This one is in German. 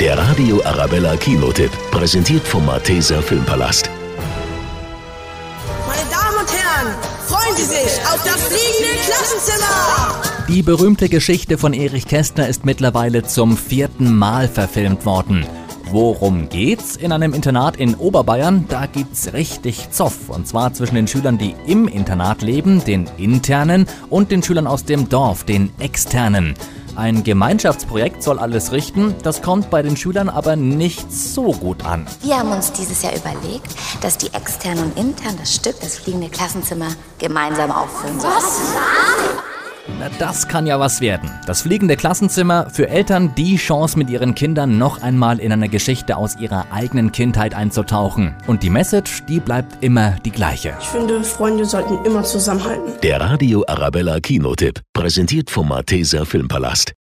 Der Radio Arabella Kinotipp, präsentiert vom Malteser Filmpalast. Meine Damen und Herren, freuen Sie sich auf das fliegende Klassenzimmer! Die berühmte Geschichte von Erich Kästner ist mittlerweile zum vierten Mal verfilmt worden. Worum geht's? In einem Internat in Oberbayern, da gibt's richtig Zoff. Und zwar zwischen den Schülern, die im Internat leben, den internen, und den Schülern aus dem Dorf, den externen. Ein Gemeinschaftsprojekt soll alles richten, das kommt bei den Schülern aber nicht so gut an. Wir haben uns dieses Jahr überlegt, dass die extern und intern das Stück, das fliegende Klassenzimmer, gemeinsam aufführen. Was? Das kann ja was werden. Das fliegende Klassenzimmer für Eltern die Chance, mit ihren Kindern noch einmal in eine Geschichte aus ihrer eigenen Kindheit einzutauchen. Und die Message, die bleibt immer die gleiche. Ich finde, Freunde sollten immer zusammenhalten. Der Radio Arabella Kinotipp, präsentiert vom Malteser Filmpalast.